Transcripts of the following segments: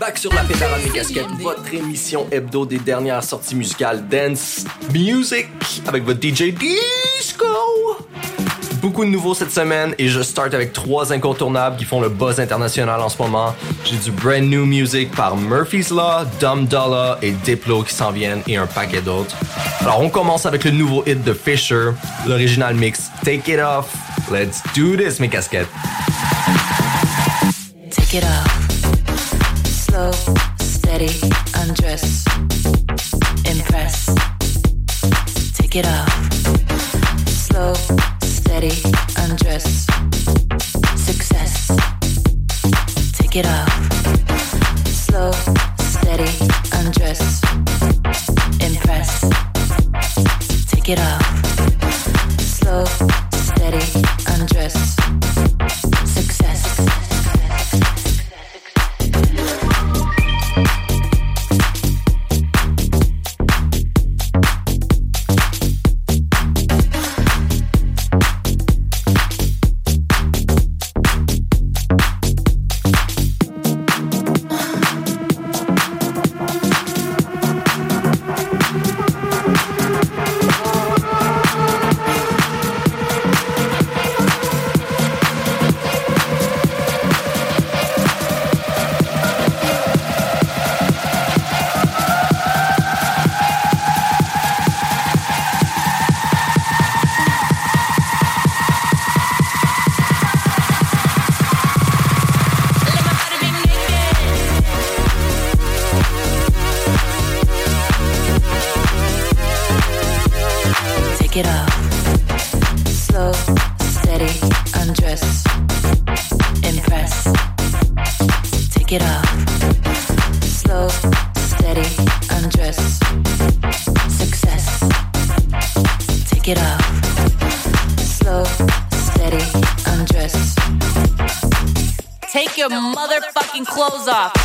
Back sur la pédale à mes casquettes, votre émission hebdo des dernières sorties musicales Dance Music avec votre DJ Disco. Beaucoup de nouveaux cette semaine et je start avec trois incontournables qui font le buzz international en ce moment. J'ai du brand new music par Murphy's Law, Dumb Dollar et Diplo qui s'en viennent et un paquet d'autres. Alors on commence avec le nouveau hit de Fisher, l'original mix Take It Off. Let's do this mes casquettes. Take it off. Slow, steady, undress. Impress. Take it off. Slow, steady, undress. Success. Take it off. Slow, steady, undress. Impress. Take it off. Slow, off.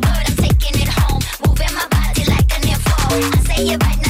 good. I'm taking it home, moving my body like a nympho. I say it right now.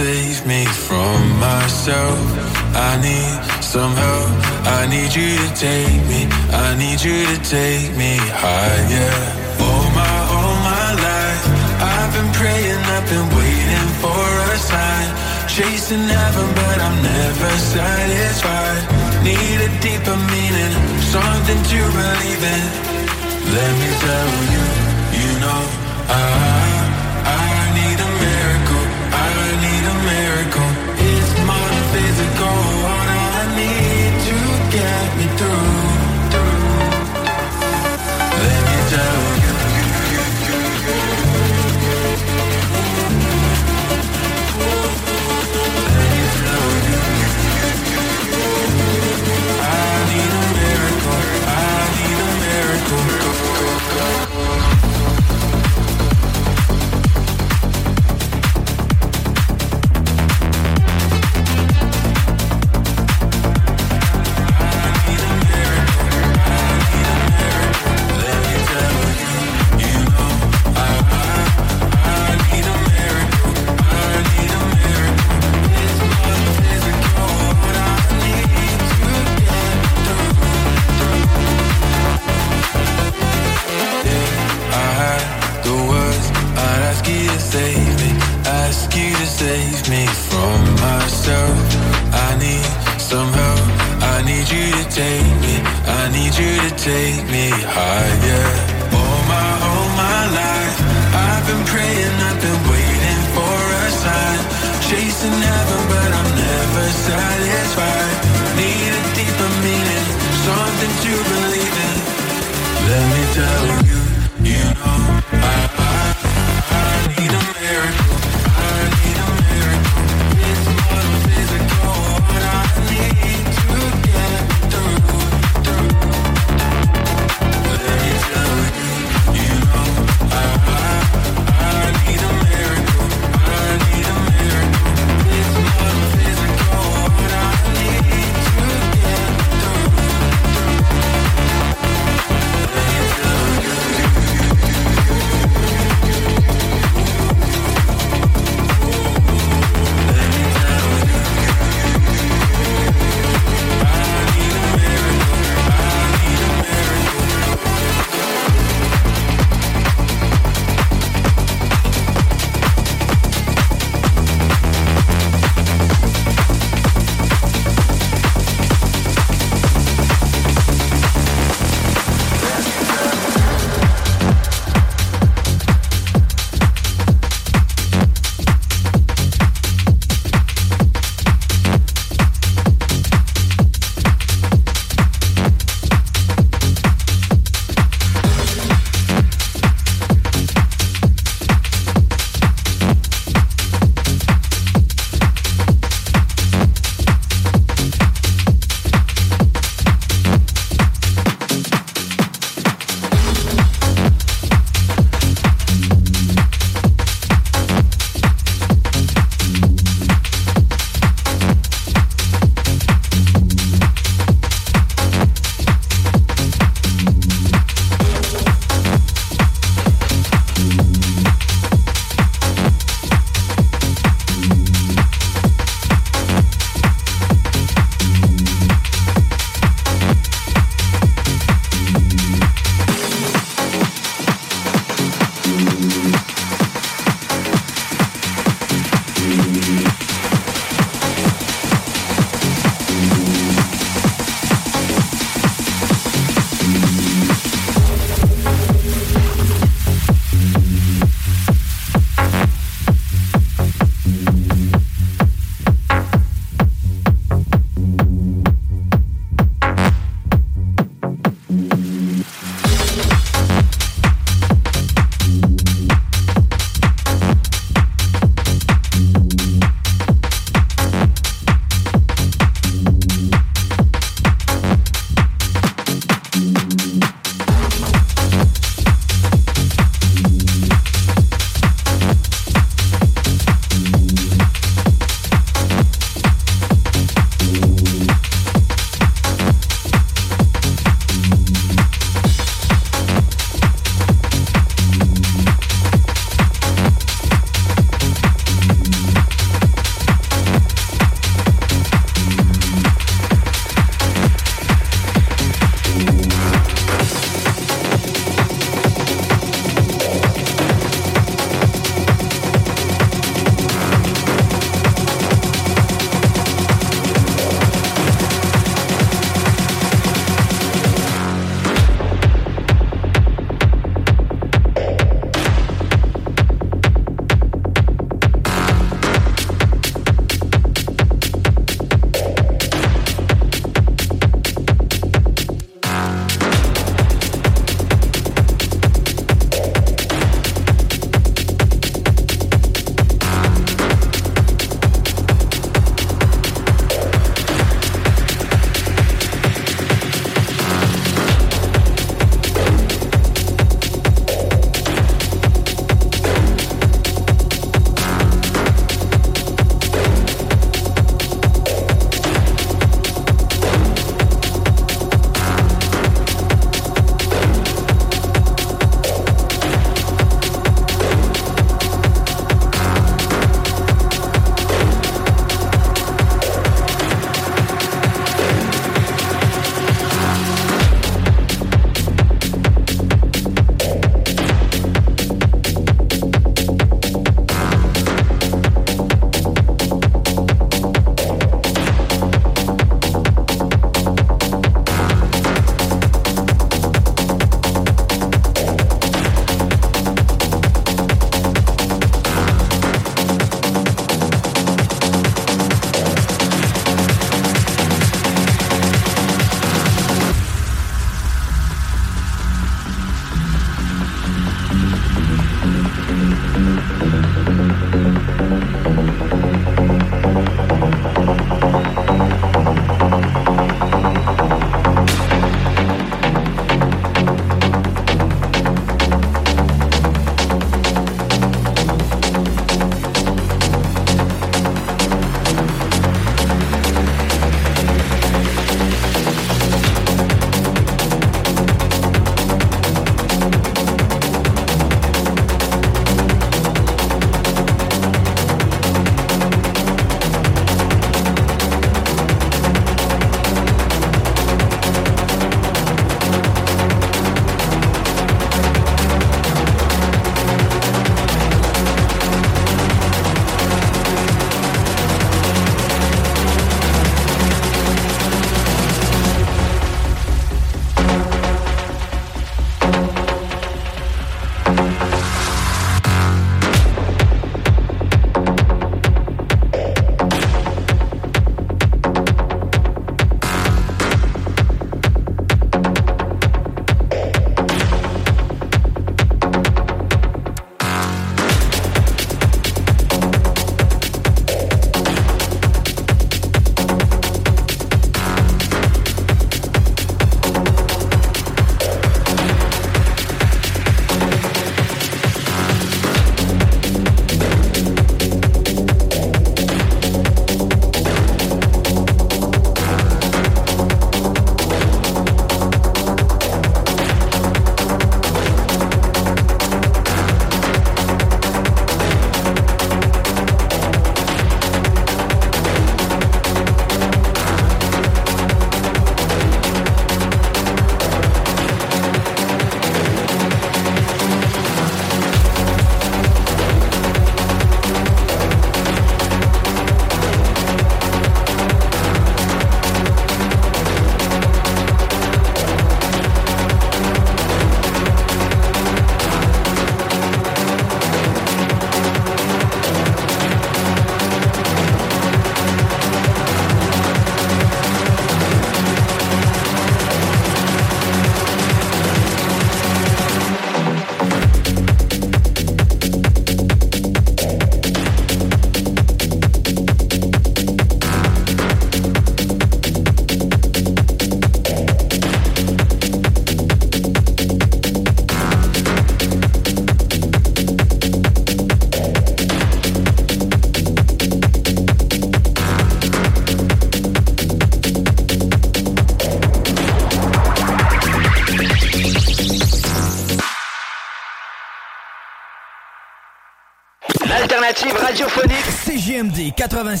Alternative radiophonique. CGMD 86.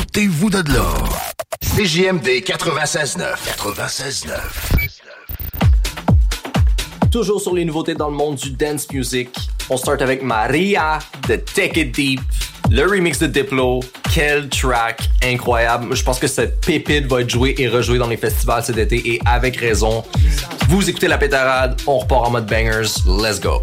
Ôtez-vous de là. CJMD 96.9. 96.9. Toujours sur les nouveautés dans le monde du dance music. On start avec Maria de Take It Deep. Le remix de Diplo. Quel track incroyable. Je pense que cette pépite va être jouée et rejouée dans les festivals cet été et avec raison. Vous écoutez la pétarade, on repart en mode bangers. Let's go.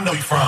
I know you from.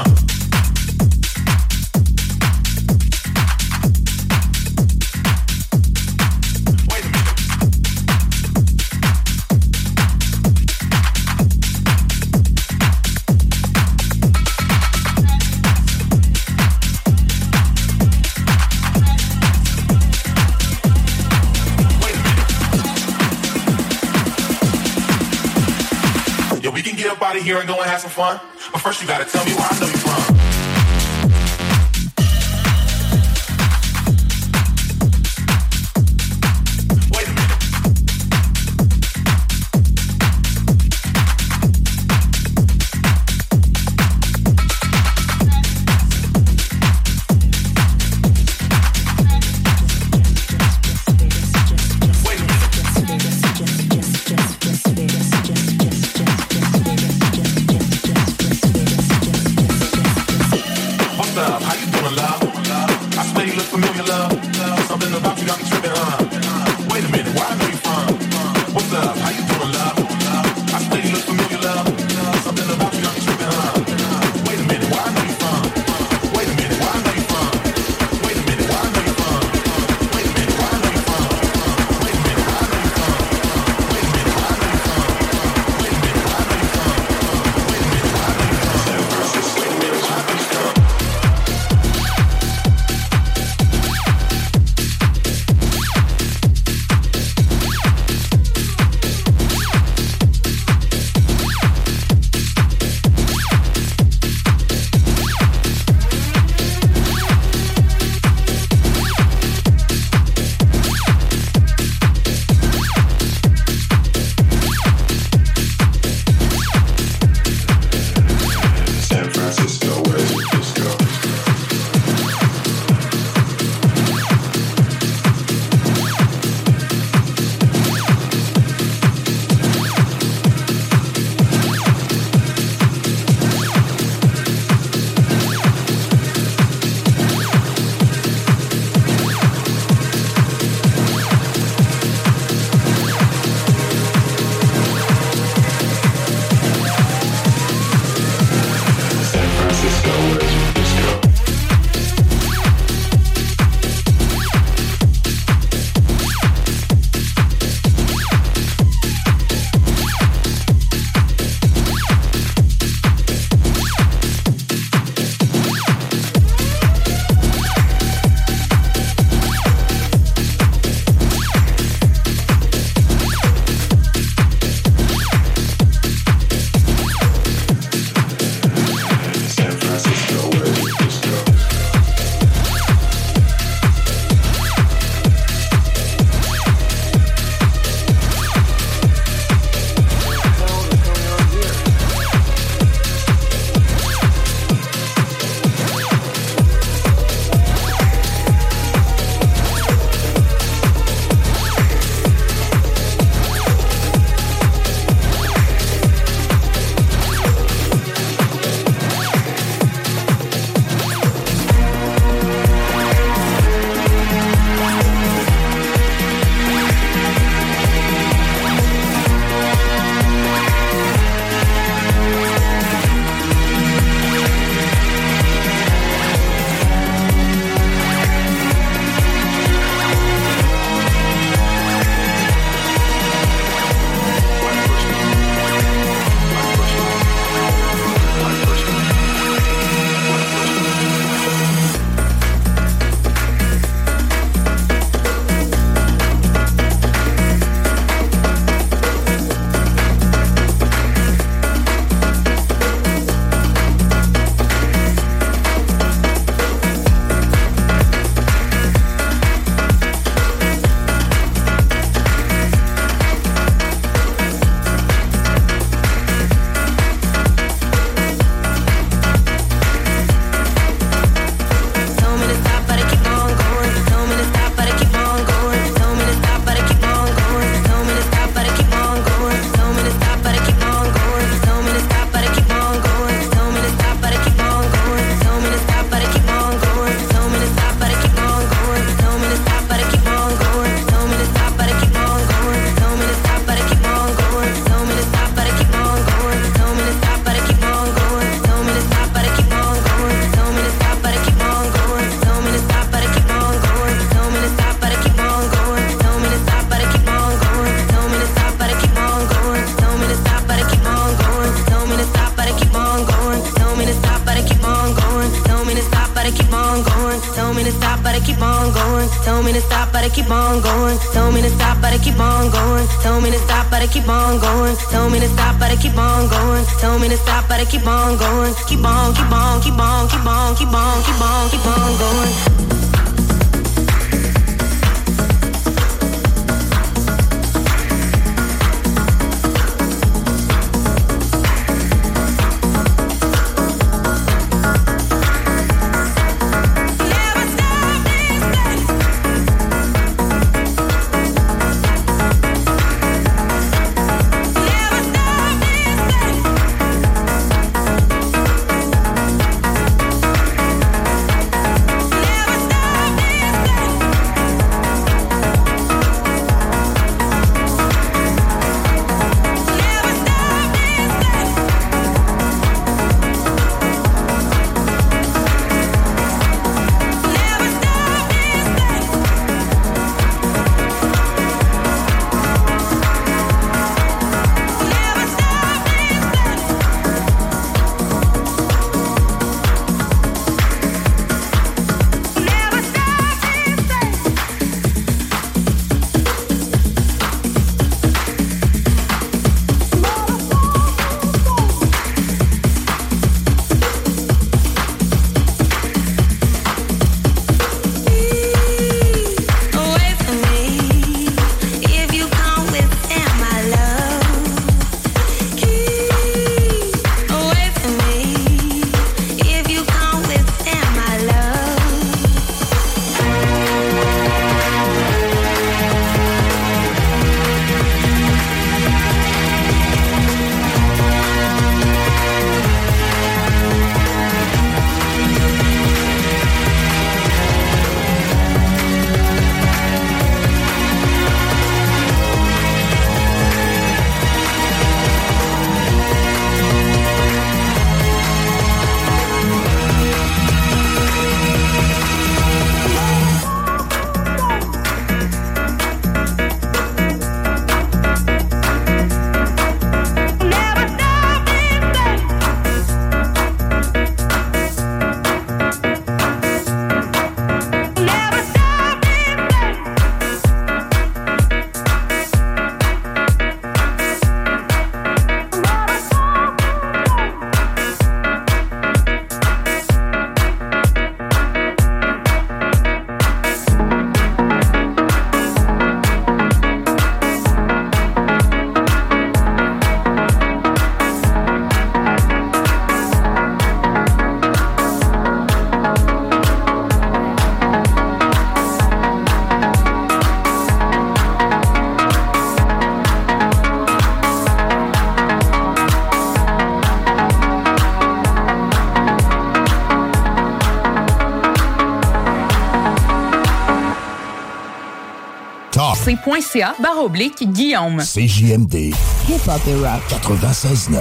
C.ca barre oblique Guillaume. CJMD. Hip Hop et Rap. 96.9.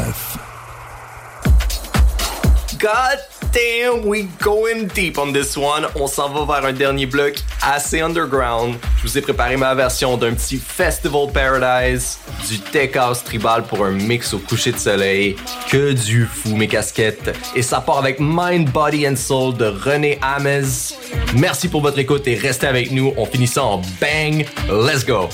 God damn, we going deep on this one. On s'en va vers un dernier bloc assez underground. Je vous ai préparé ma version d'un petit Festival Paradise, du Tech House tribal pour un mix au coucher de soleil. Que du fou, mes casquettes. Et ça part avec Mind, Body and Soul de René Amez. Merci pour votre écoute et restez avec nous. On finit ça en bang. Let's go.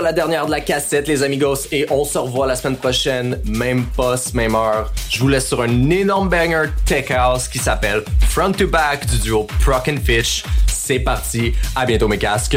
La dernière de la cassette, les amigos, et on se revoit la semaine prochaine, même poste, même heure. Je vous laisse sur un énorme banger tech house qui s'appelle Front to Back du duo Proc and Fish. C'est parti, à bientôt mes casques.